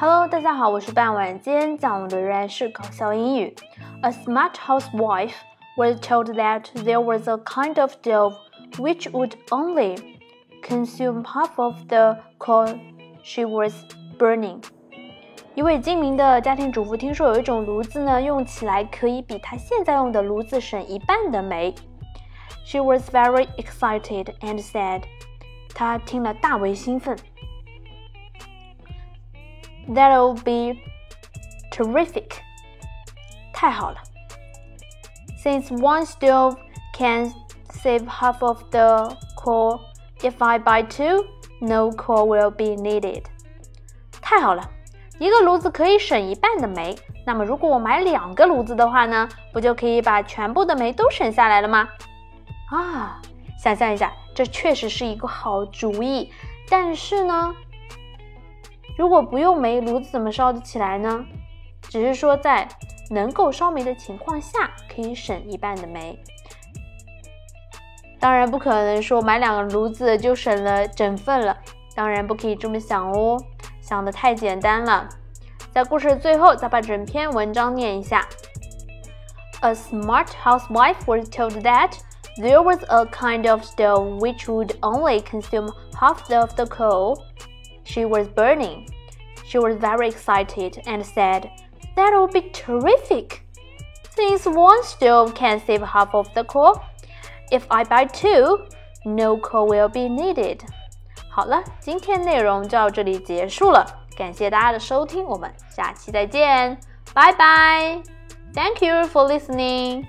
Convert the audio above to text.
Hello，大家好，我是半晚。今天讲的仍然是搞笑英语。A smart housewife was told that there was a kind of stove which would only consume half of the coal she was burning. 一位精明的家庭主妇听说有一种炉子呢，用起来可以比她现在用的炉子省一半的煤。She was very excited and said，她听了大为兴奋。That'll be terrific，太好了。Since one stove can save half of the coal, if I buy two, no coal will be needed。太好了。一个炉子可以省一半的煤，那么如果我买两个炉子的话呢，不就可以把全部的煤都省下来了吗？啊，想象一下，这确实是一个好主意。但是呢，如果不用煤，炉子怎么烧得起来呢？只是说在能够烧煤的情况下，可以省一半的煤。当然不可能说买两个炉子就省了整份了，当然不可以这么想哦。想的太简单了，在故事的最后再把整篇文章念一下。A smart housewife was told that there was a kind of stove which would only consume half of the coal she was burning. She was very excited and said, That would be terrific! Since one stove can save half of the coal, if I buy two, no coal will be needed. 好了，今天内容就到这里结束了，感谢大家的收听，我们下期再见，拜拜，Thank you for listening。